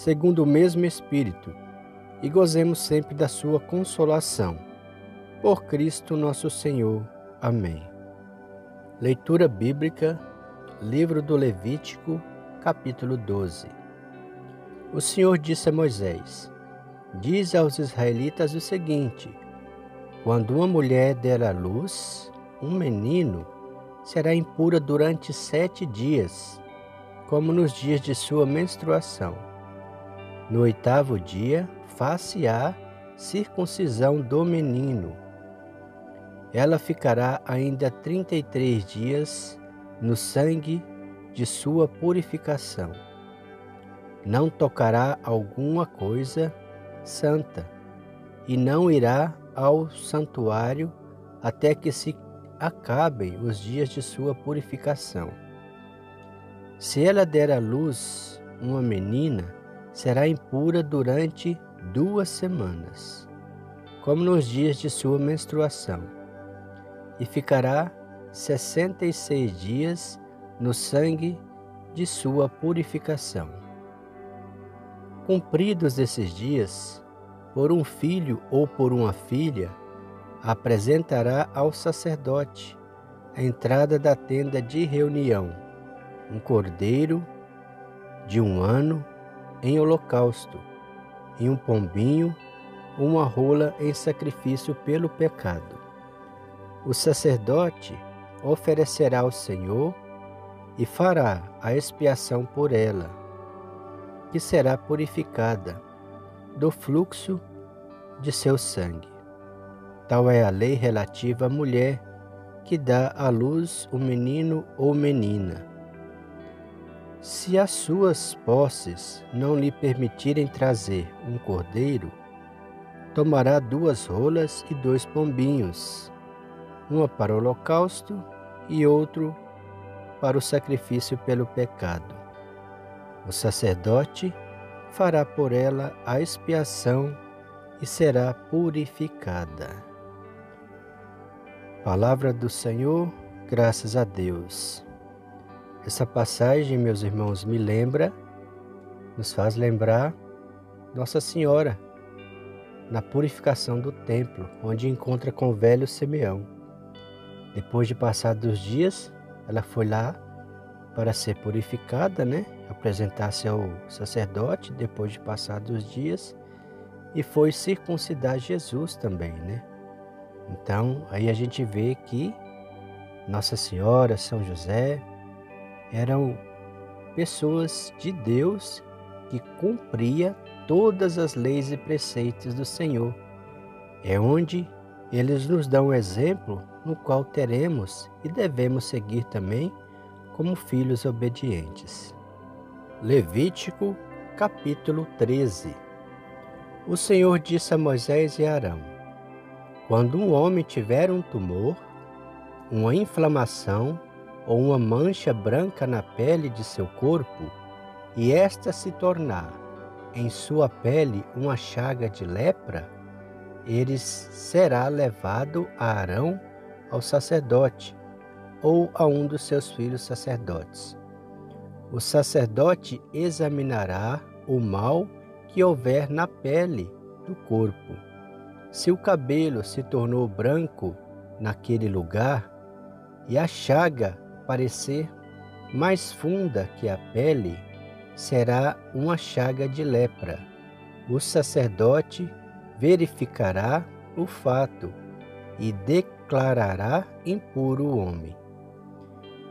segundo o mesmo Espírito, e gozemos sempre da Sua consolação. Por Cristo nosso Senhor. Amém. Leitura Bíblica, Livro do Levítico, capítulo 12. O Senhor disse a Moisés: Diz aos israelitas o seguinte: Quando uma mulher der à luz um menino, será impura durante sete dias, como nos dias de sua menstruação no oitavo dia, far-se-á circuncisão do menino. Ela ficará ainda trinta e três dias no sangue de sua purificação. Não tocará alguma coisa santa e não irá ao santuário até que se acabem os dias de sua purificação. Se ela der à luz uma menina, será impura durante duas semanas, como nos dias de sua menstruação, e ficará sessenta e seis dias no sangue de sua purificação. Cumpridos esses dias, por um filho ou por uma filha, apresentará ao sacerdote a entrada da tenda de reunião um cordeiro de um ano em holocausto, e um pombinho, uma rola em sacrifício pelo pecado. O sacerdote oferecerá ao Senhor e fará a expiação por ela, que será purificada do fluxo de seu sangue. Tal é a lei relativa à mulher que dá à luz o menino ou menina se as suas posses não lhe permitirem trazer um cordeiro, tomará duas rolas e dois pombinhos, uma para o holocausto e outro para o sacrifício pelo pecado. O sacerdote fará por ela a expiação e será purificada. Palavra do Senhor, graças a Deus. Essa passagem, meus irmãos, me lembra, nos faz lembrar Nossa Senhora na purificação do templo, onde encontra com o velho Simeão. Depois de passar dos dias, ela foi lá para ser purificada, né? Apresentar-se ao sacerdote depois de passar dos dias e foi circuncidar Jesus também, né? Então, aí a gente vê que Nossa Senhora, São José, eram pessoas de Deus que cumpria todas as leis e preceitos do Senhor. É onde eles nos dão um exemplo no qual teremos e devemos seguir também como filhos obedientes. Levítico capítulo 13 O Senhor disse a Moisés e Arão: Quando um homem tiver um tumor, uma inflamação ou uma mancha branca na pele de seu corpo, e esta se tornar em sua pele uma chaga de lepra, ele será levado a Arão ao sacerdote ou a um dos seus filhos sacerdotes. O sacerdote examinará o mal que houver na pele do corpo. Se o cabelo se tornou branco naquele lugar e a chaga parecer mais funda que a pele, será uma chaga de lepra. O sacerdote verificará o fato e declarará impuro o homem.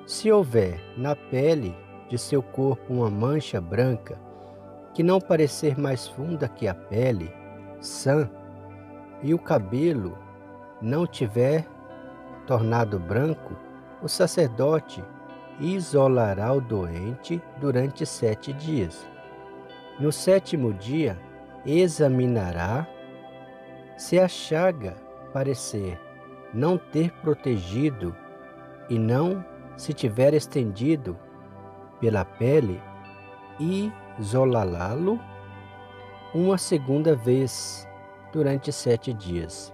Se houver na pele de seu corpo uma mancha branca, que não parecer mais funda que a pele, sã, e o cabelo não tiver tornado branco, o sacerdote isolará o doente durante sete dias. No sétimo dia, examinará se a chaga parecer não ter protegido e não se tiver estendido pela pele, isolá-lo uma segunda vez durante sete dias.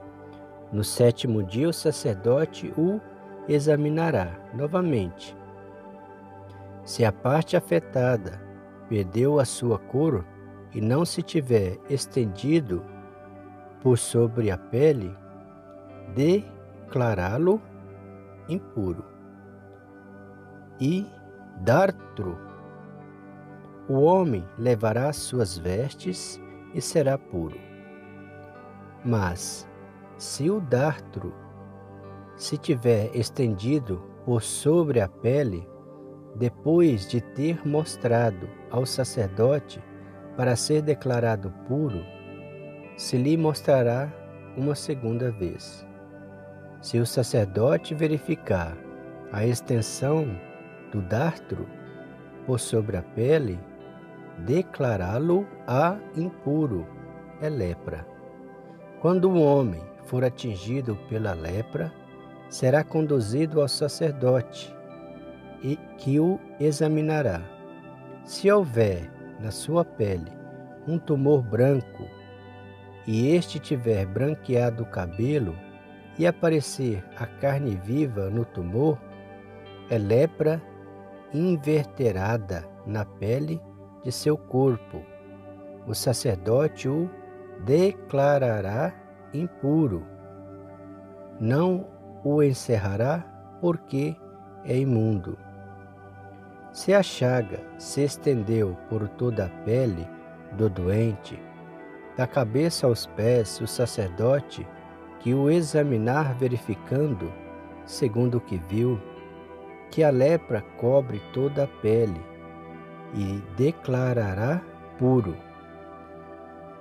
No sétimo dia, o sacerdote o examinará novamente. Se a parte afetada perdeu a sua cor e não se tiver estendido por sobre a pele, declará-lo impuro. E dartro, o homem levará suas vestes e será puro. Mas, se o dartro se tiver estendido por sobre a pele, depois de ter mostrado ao sacerdote para ser declarado puro, se lhe mostrará uma segunda vez. Se o sacerdote verificar a extensão do dartro por sobre a pele, declará-lo a impuro, é lepra. Quando o homem for atingido pela lepra, será conduzido ao sacerdote, e que o examinará. Se houver na sua pele um tumor branco, e este tiver branqueado o cabelo, e aparecer a carne viva no tumor, é lepra inverterada na pele de seu corpo. O sacerdote o declarará impuro. Não o encerrará, porque é imundo. Se a chaga se estendeu por toda a pele do doente, da cabeça aos pés, o sacerdote que o examinar verificando, segundo o que viu, que a lepra cobre toda a pele e declarará puro,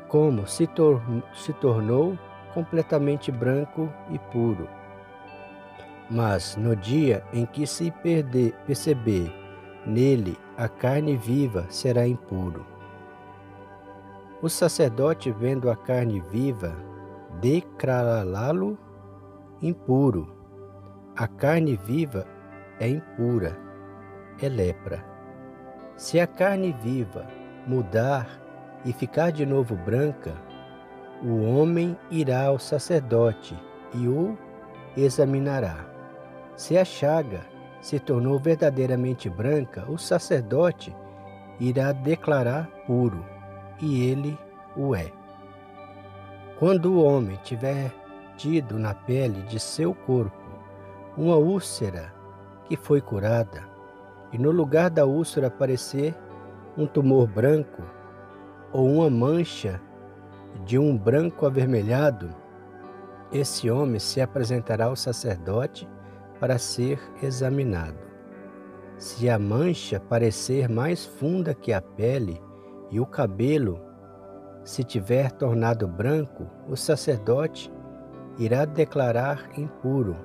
como se, tor se tornou completamente branco e puro. Mas no dia em que se perder, perceber nele a carne viva, será impuro. O sacerdote, vendo a carne viva, declará-lo impuro. A carne viva é impura, é lepra. Se a carne viva mudar e ficar de novo branca, o homem irá ao sacerdote e o examinará. Se a chaga se tornou verdadeiramente branca, o sacerdote irá declarar puro, e ele o é. Quando o homem tiver tido na pele de seu corpo uma úlcera que foi curada, e no lugar da úlcera aparecer um tumor branco ou uma mancha de um branco avermelhado, esse homem se apresentará ao sacerdote para ser examinado. Se a mancha parecer mais funda que a pele e o cabelo se tiver tornado branco, o sacerdote irá declarar impuro.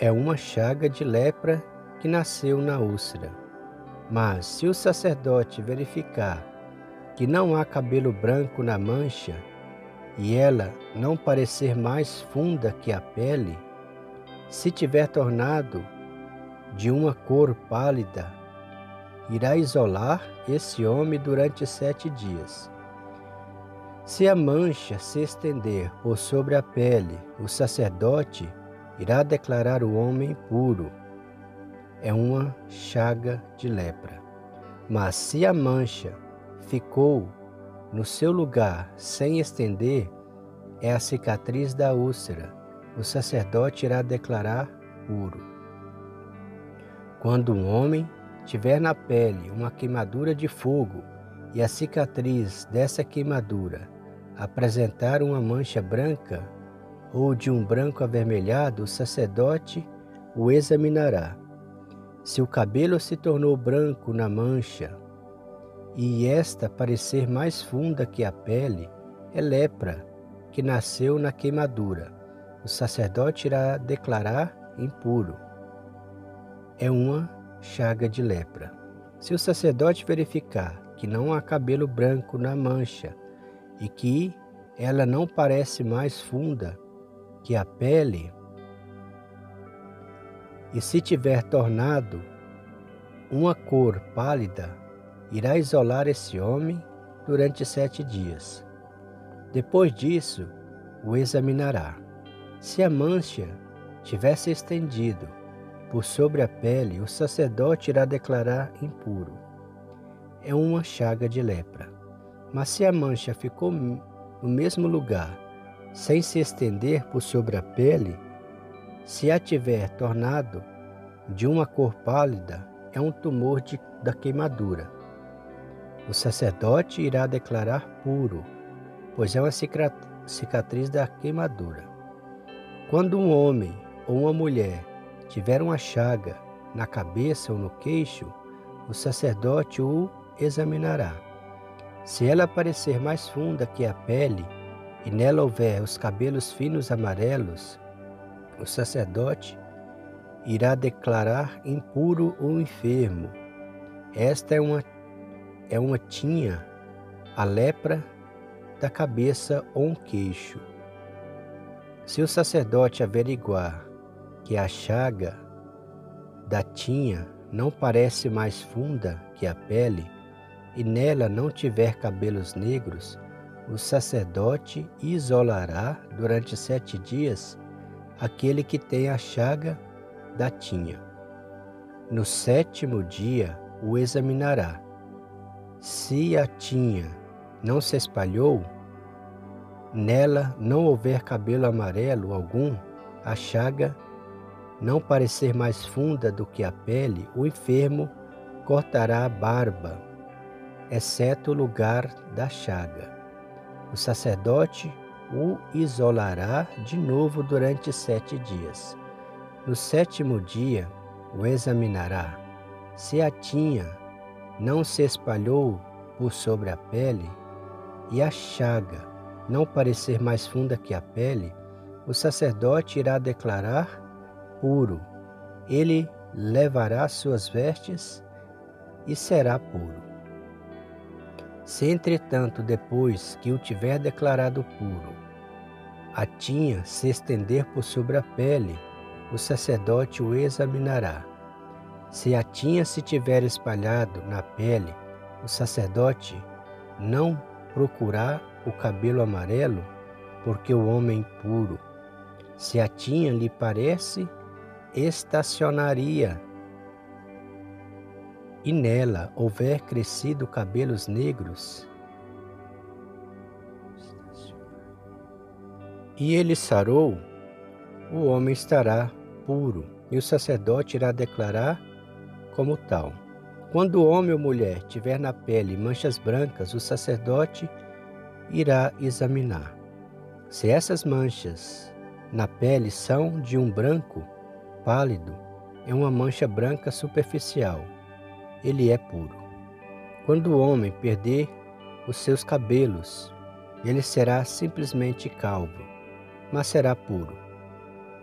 É uma chaga de lepra que nasceu na úlcera. Mas se o sacerdote verificar que não há cabelo branco na mancha e ela não parecer mais funda que a pele, se tiver tornado de uma cor pálida irá isolar esse homem durante sete dias. Se a mancha se estender por sobre a pele, o sacerdote irá declarar o homem puro. É uma chaga de lepra. Mas se a mancha ficou no seu lugar sem estender, é a cicatriz da úlcera. O sacerdote irá declarar puro. Quando um homem tiver na pele uma queimadura de fogo e a cicatriz dessa queimadura apresentar uma mancha branca ou de um branco avermelhado, o sacerdote o examinará. Se o cabelo se tornou branco na mancha e esta parecer mais funda que a pele, é lepra que nasceu na queimadura. O sacerdote irá declarar impuro. É uma chaga de lepra. Se o sacerdote verificar que não há cabelo branco na mancha e que ela não parece mais funda que a pele, e se tiver tornado uma cor pálida, irá isolar esse homem durante sete dias. Depois disso, o examinará. Se a mancha tivesse estendido por sobre a pele, o sacerdote irá declarar impuro. É uma chaga de lepra. Mas se a mancha ficou no mesmo lugar, sem se estender por sobre a pele, se a tiver tornado de uma cor pálida, é um tumor de, da queimadura. O sacerdote irá declarar puro, pois é uma cicatriz da queimadura. Quando um homem ou uma mulher tiver uma chaga na cabeça ou no queixo, o sacerdote o examinará. Se ela parecer mais funda que a pele, e nela houver os cabelos finos amarelos, o sacerdote irá declarar impuro o enfermo. Esta é uma, é uma tinha, a lepra da cabeça ou um queixo. Se o sacerdote averiguar que a chaga da tinha não parece mais funda que a pele, e nela não tiver cabelos negros, o sacerdote isolará durante sete dias aquele que tem a chaga da tinha. No sétimo dia o examinará. Se a tinha não se espalhou, nela não houver cabelo amarelo algum, a chaga não parecer mais funda do que a pele, o enfermo cortará a barba, exceto o lugar da chaga. O sacerdote o isolará de novo durante sete dias. No sétimo dia o examinará. Se a tinha não se espalhou por sobre a pele, e a chaga não parecer mais funda que a pele, o sacerdote irá declarar puro. Ele levará suas vestes e será puro. Se, entretanto, depois que o tiver declarado puro, a tinha se estender por sobre a pele, o sacerdote o examinará. Se a tinha se tiver espalhado na pele, o sacerdote não procurar o cabelo amarelo, porque o homem puro. Se a tinha lhe parece, estacionaria e nela houver crescido cabelos negros, e ele sarou, o homem estará puro, e o sacerdote irá declarar como tal. Quando o homem ou mulher tiver na pele manchas brancas, o sacerdote irá examinar. Se essas manchas na pele são de um branco pálido, é uma mancha branca superficial ele é puro. Quando o homem perder os seus cabelos, ele será simplesmente calvo, mas será puro.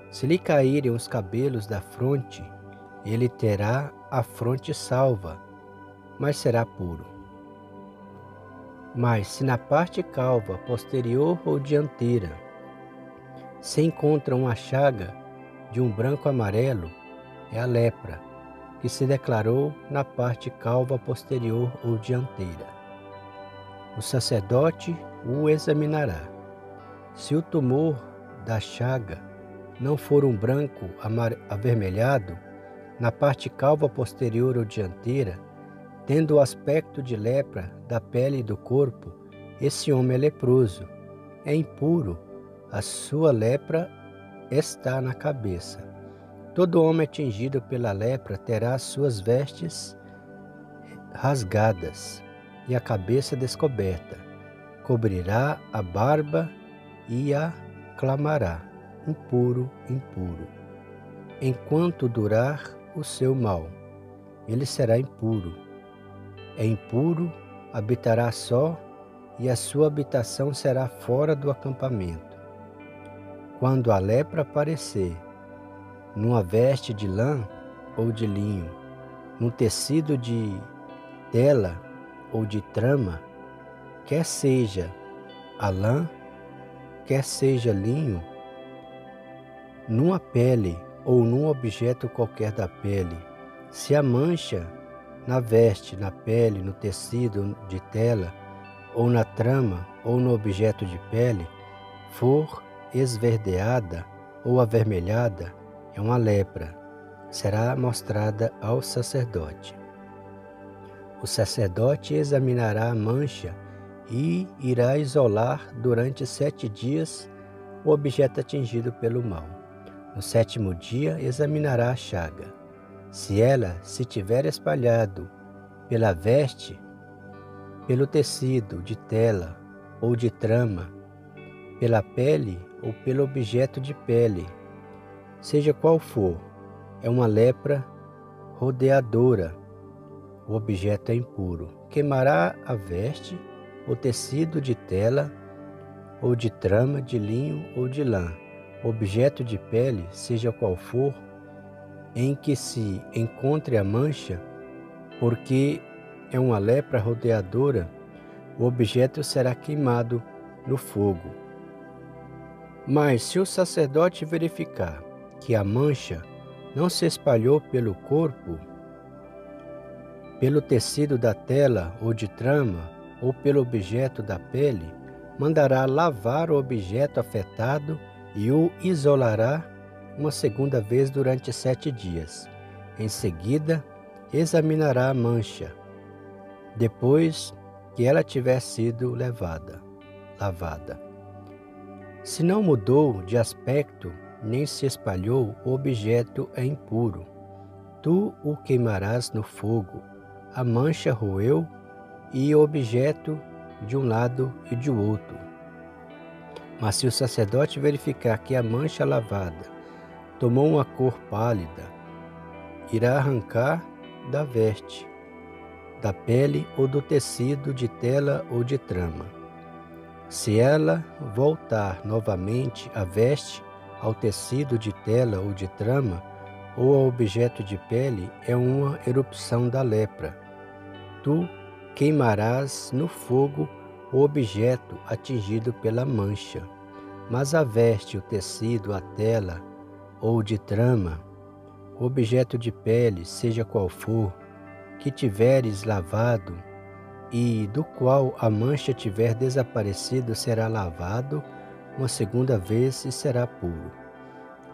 Se lhe caírem os cabelos da fronte, ele terá a fronte salva, mas será puro. Mas se na parte calva, posterior ou dianteira, se encontra uma chaga de um branco amarelo, é a lepra, que se declarou na parte calva posterior ou dianteira. O sacerdote o examinará. Se o tumor da chaga não for um branco avermelhado, na parte calva posterior ou dianteira, tendo o aspecto de lepra da pele e do corpo, esse homem é leproso, é impuro, a sua lepra está na cabeça. Todo homem atingido pela lepra terá suas vestes rasgadas e a cabeça descoberta. Cobrirá a barba e a clamará: impuro, impuro. Enquanto durar o seu mal, ele será impuro. É impuro, habitará só, e a sua habitação será fora do acampamento. Quando a lepra aparecer, numa veste de lã ou de linho, num tecido de tela ou de trama, quer seja a lã, quer seja linho, numa pele ou num objeto qualquer da pele, se a mancha na veste, na pele, no tecido de tela, ou na trama, ou no objeto de pele, for esverdeada ou avermelhada, é uma lepra, será mostrada ao sacerdote. O sacerdote examinará a mancha e irá isolar durante sete dias o objeto atingido pelo mal. No sétimo dia examinará a chaga. Se ela se tiver espalhado pela veste, pelo tecido de tela ou de trama, pela pele ou pelo objeto de pele, seja qual for, é uma lepra rodeadora. O objeto é impuro. Queimará a veste, o tecido de tela ou de trama, de linho ou de lã objeto de pele, seja qual for, em que se encontre a mancha, porque é uma lepra rodeadora, o objeto será queimado no fogo. Mas se o sacerdote verificar que a mancha não se espalhou pelo corpo, pelo tecido da tela ou de trama, ou pelo objeto da pele, mandará lavar o objeto afetado e o isolará uma segunda vez durante sete dias. Em seguida, examinará a mancha, depois que ela tiver sido levada, lavada. Se não mudou de aspecto, nem se espalhou, o objeto é impuro. Tu o queimarás no fogo. A mancha roeu e o objeto de um lado e de outro mas se o sacerdote verificar que a mancha lavada tomou uma cor pálida, irá arrancar da veste, da pele ou do tecido de tela ou de trama. Se ela voltar novamente a veste ao tecido de tela ou de trama, ou ao objeto de pele, é uma erupção da lepra. Tu queimarás no fogo o objeto atingido pela mancha. Mas a veste, o tecido, a tela ou de trama, objeto de pele, seja qual for, que tiveres lavado e do qual a mancha tiver desaparecido, será lavado uma segunda vez e será puro.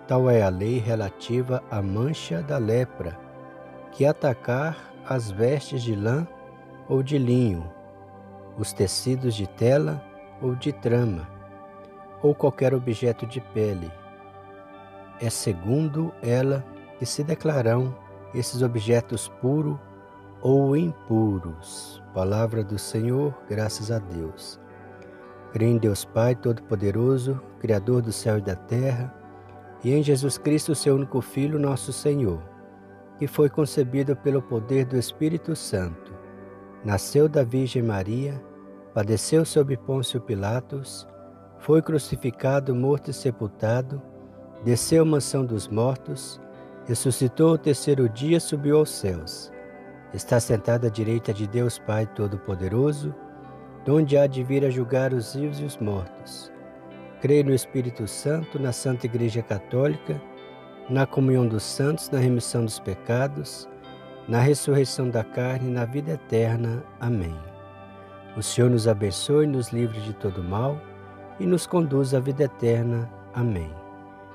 Tal é a lei relativa à mancha da lepra, que atacar as vestes de lã ou de linho, os tecidos de tela ou de trama, ou qualquer objeto de pele. É segundo ela que se declararão esses objetos puros ou impuros. Palavra do Senhor, graças a Deus. Creio em Deus Pai Todo-Poderoso, Criador do céu e da terra, e em Jesus Cristo, seu único Filho, nosso Senhor, que foi concebido pelo poder do Espírito Santo Nasceu da Virgem Maria, padeceu sob Pôncio Pilatos, foi crucificado, morto e sepultado, desceu à mansão dos mortos, ressuscitou o terceiro dia, subiu aos céus. Está sentado à direita de Deus Pai Todo-Poderoso, donde há de vir a julgar os vivos e os mortos. Creio no Espírito Santo, na Santa Igreja Católica, na comunhão dos santos, na remissão dos pecados, na ressurreição da carne e na vida eterna. Amém. O Senhor nos abençoe, nos livre de todo mal e nos conduz à vida eterna. Amém.